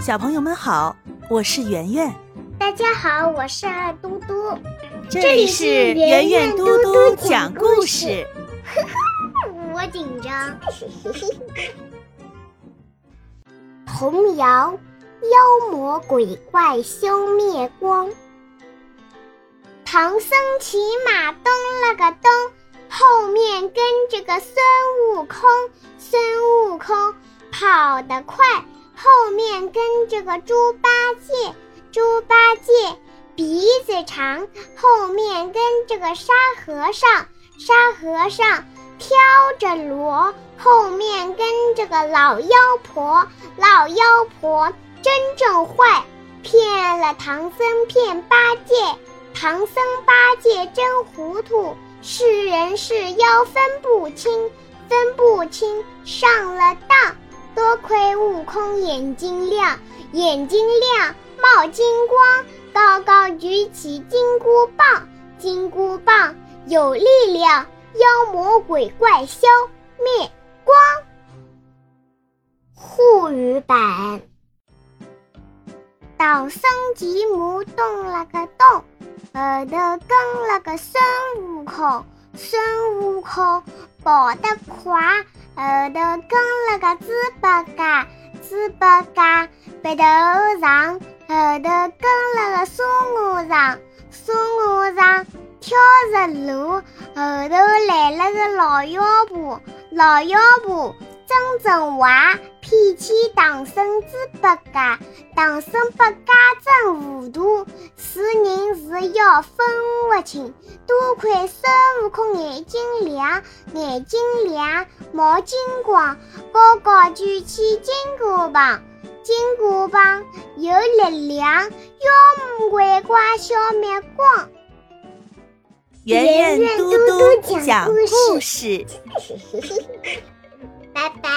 小朋友们好，我是圆圆。大家好，我是二嘟嘟。这里是圆圆嘟嘟讲故事。我紧张。童谣：妖魔鬼怪消灭光。唐僧骑马咚了个咚，后面跟着个孙悟空。孙悟空跑得快。后面跟这个猪八戒，猪八戒鼻子长；后面跟着个沙和尚，沙和尚挑着箩；后面跟着个老妖婆，老妖婆真正坏，骗了唐僧骗八戒，唐僧八戒真糊涂，是人是妖分不清，分不清上了当。多亏悟空眼睛亮，眼睛亮冒金光，高高举起金箍棒，金箍棒有力量，妖魔鬼怪消灭光。沪语版：唐僧吉姆动了个洞，后头跟了个孙悟空，孙悟空跑得快。后头跟了个猪八戒，猪八戒鼻头长；后头跟了个孙悟空，孙悟空挑着箩；后头来了个老妖婆，老妖婆真正坏，骗去唐僧猪八戒，唐僧八戒真糊涂，是人是妖分不清。多亏孙悟空眼睛亮，眼睛亮冒金光，高高举起金箍棒，金箍棒有力量，妖魔鬼怪消灭光。圆圆嘟嘟讲故事，拜拜。